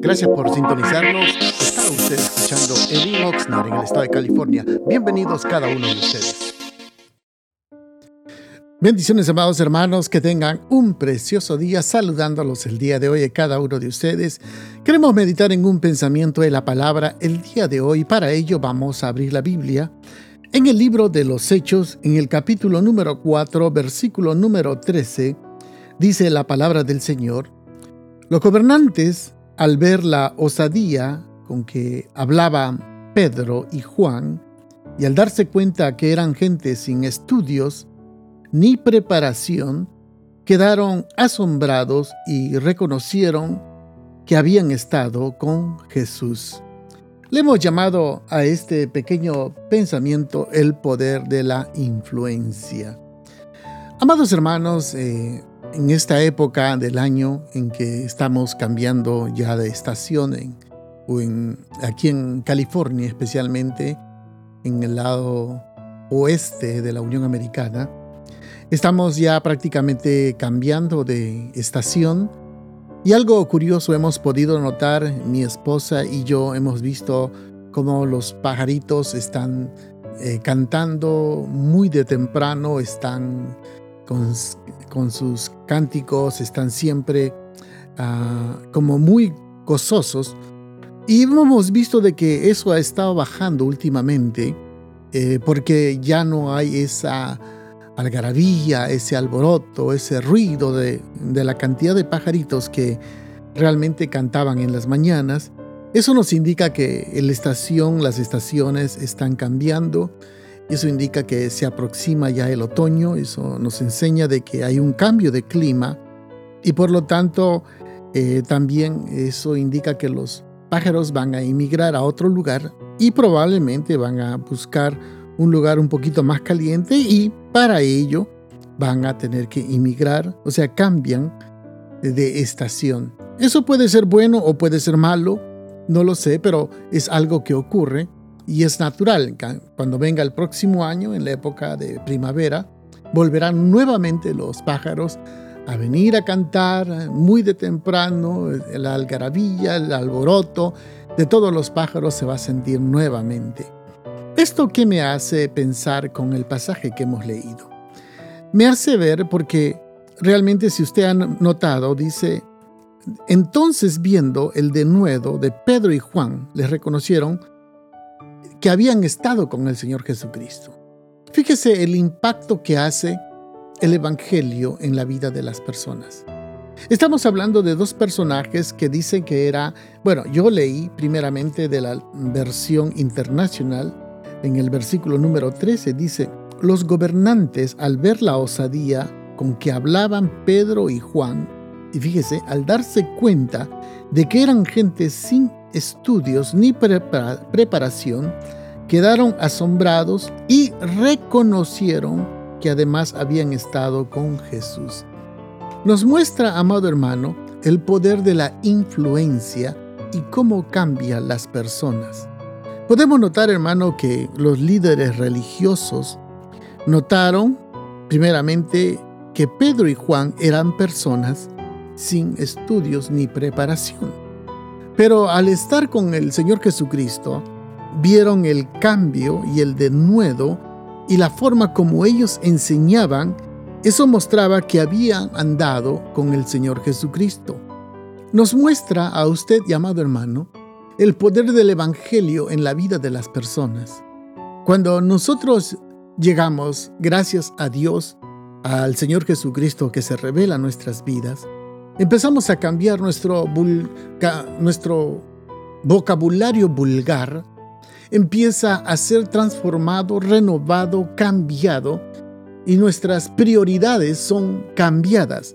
Gracias por sintonizarnos. Está usted escuchando Edwin Oxnard en el estado de California. Bienvenidos cada uno de ustedes. Bendiciones, amados hermanos, que tengan un precioso día saludándolos el día de hoy a cada uno de ustedes. Queremos meditar en un pensamiento de la palabra el día de hoy. Para ello vamos a abrir la Biblia en el libro de los Hechos, en el capítulo número 4, versículo número 13, dice la palabra del Señor. Los gobernantes, al ver la osadía con que hablaban Pedro y Juan, y al darse cuenta que eran gente sin estudios ni preparación, quedaron asombrados y reconocieron que habían estado con Jesús. Le hemos llamado a este pequeño pensamiento el poder de la influencia. Amados hermanos, eh, en esta época del año en que estamos cambiando ya de estación, o en, aquí en California especialmente, en el lado oeste de la Unión Americana, estamos ya prácticamente cambiando de estación. Y algo curioso hemos podido notar, mi esposa y yo hemos visto cómo los pajaritos están eh, cantando muy de temprano, están con, sus cánticos, están siempre ah, como muy gozosos. Y hemos visto de que eso ha estado bajando últimamente, eh, porque ya no hay esa algarabía, ese alboroto, ese ruido de, la cantidad de pajaritos que realmente cantaban en las mañanas, eso nos indica que la estación, las estaciones están cambiando. Eso indica que se aproxima ya el otoño. Eso nos enseña de que hay un cambio de clima y por lo tanto eh, también eso indica que los pájaros van a emigrar a otro lugar y probablemente van a buscar un lugar un poquito más caliente y para ello van a tener que emigrar, o sea, cambian de estación. Eso puede ser bueno o puede ser malo, no lo sé, pero es algo que ocurre y es natural. Cuando venga el próximo año, en la época de primavera, volverán nuevamente los pájaros a venir a cantar muy de temprano, la algarabilla, el alboroto de todos los pájaros se va a sentir nuevamente. ¿Esto qué me hace pensar con el pasaje que hemos leído? Me hace ver porque realmente si usted ha notado, dice, entonces viendo el denuedo de Pedro y Juan, les reconocieron que habían estado con el Señor Jesucristo. Fíjese el impacto que hace el Evangelio en la vida de las personas. Estamos hablando de dos personajes que dicen que era, bueno, yo leí primeramente de la versión internacional en el versículo número 13 dice, los gobernantes al ver la osadía con que hablaban Pedro y Juan, y fíjese, al darse cuenta de que eran gente sin estudios ni preparación, quedaron asombrados y reconocieron que además habían estado con Jesús. Nos muestra, amado hermano, el poder de la influencia y cómo cambia las personas. Podemos notar, hermano, que los líderes religiosos notaron, primeramente, que Pedro y Juan eran personas sin estudios ni preparación. Pero al estar con el Señor Jesucristo, vieron el cambio y el denuedo y la forma como ellos enseñaban, eso mostraba que habían andado con el Señor Jesucristo. Nos muestra a usted, llamado hermano, el poder del Evangelio en la vida de las personas. Cuando nosotros llegamos, gracias a Dios, al Señor Jesucristo que se revela en nuestras vidas, empezamos a cambiar nuestro, nuestro vocabulario vulgar, empieza a ser transformado, renovado, cambiado, y nuestras prioridades son cambiadas.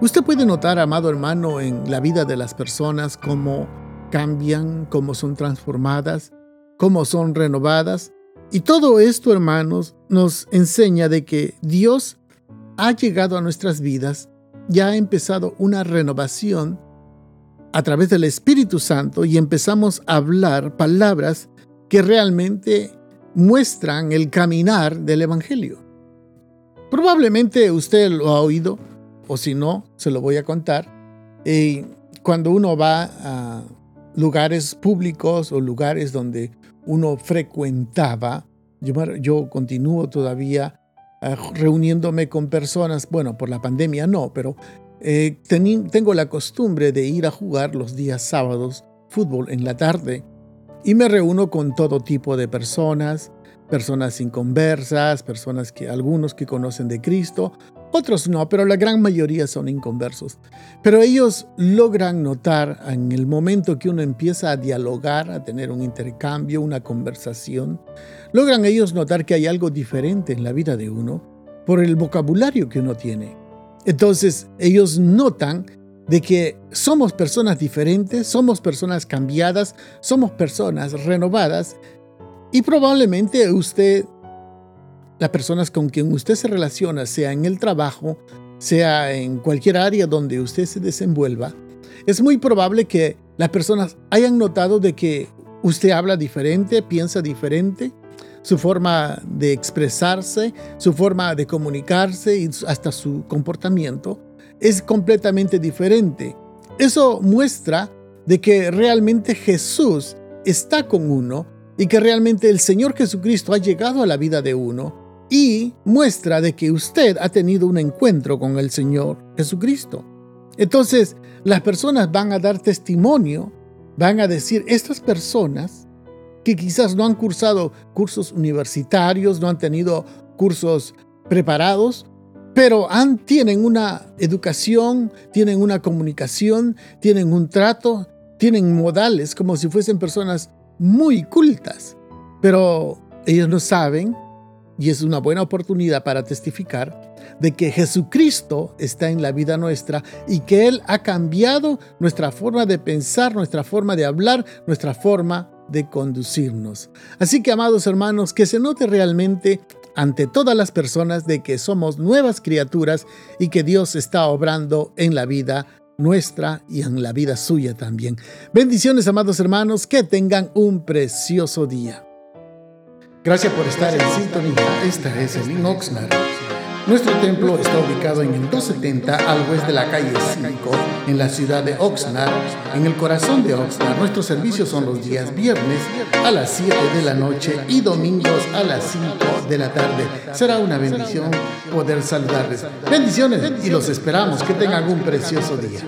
Usted puede notar, amado hermano, en la vida de las personas como cambian, cómo son transformadas, cómo son renovadas. Y todo esto, hermanos, nos enseña de que Dios ha llegado a nuestras vidas, ya ha empezado una renovación a través del Espíritu Santo y empezamos a hablar palabras que realmente muestran el caminar del Evangelio. Probablemente usted lo ha oído, o si no, se lo voy a contar. Eh, cuando uno va a lugares públicos o lugares donde uno frecuentaba, yo, continúo todavía reuniéndome con personas, bueno, por la pandemia no, pero eh, tengo la costumbre de ir a jugar los días sábados fútbol en la tarde. Y me reúno con todo tipo de personas, personas inconversas, personas que algunos que conocen de Cristo, otros no, pero la gran mayoría son inconversos. Pero ellos logran notar en el momento que uno empieza a dialogar, a tener un intercambio, una conversación, logran ellos notar que hay algo diferente en la vida de uno por el vocabulario que uno tiene. Entonces ellos notan de que somos personas diferentes, somos personas cambiadas, somos personas renovadas y probablemente usted, las personas con quien usted se relaciona, sea en el trabajo, sea en cualquier área donde usted se desenvuelva, es muy probable que las personas hayan notado de que usted habla diferente, piensa diferente, su forma de expresarse, su forma de comunicarse y hasta su comportamiento es completamente diferente. Eso muestra de que realmente Jesús está con uno y que realmente el Señor Jesucristo ha llegado a la vida de uno y muestra de que usted ha tenido un encuentro con el Señor Jesucristo. Entonces, las personas van a dar testimonio, van a decir, estas personas que quizás no han cursado cursos universitarios, no han tenido cursos preparados, pero tienen una educación, tienen una comunicación, tienen un trato, tienen modales como si fuesen personas muy cultas. Pero ellos no saben, y es una buena oportunidad para testificar, de que Jesucristo está en la vida nuestra y que Él ha cambiado nuestra forma de pensar, nuestra forma de hablar, nuestra forma de conducirnos. Así que, amados hermanos, que se note realmente ante todas las personas de que somos nuevas criaturas y que Dios está obrando en la vida nuestra y en la vida suya también. Bendiciones, amados hermanos, que tengan un precioso día. Gracias por estar en sintonía. Esta es el Oxnard. Nuestro templo está ubicado en el 270 al oeste de la calle 5, en la ciudad de Oxnard, en el corazón de Oxnard. Nuestros servicios son los días viernes a las 7 de la noche y domingos a las 5 de la tarde. Será una bendición poder saludarles. Bendiciones y los esperamos. Que tengan un precioso día.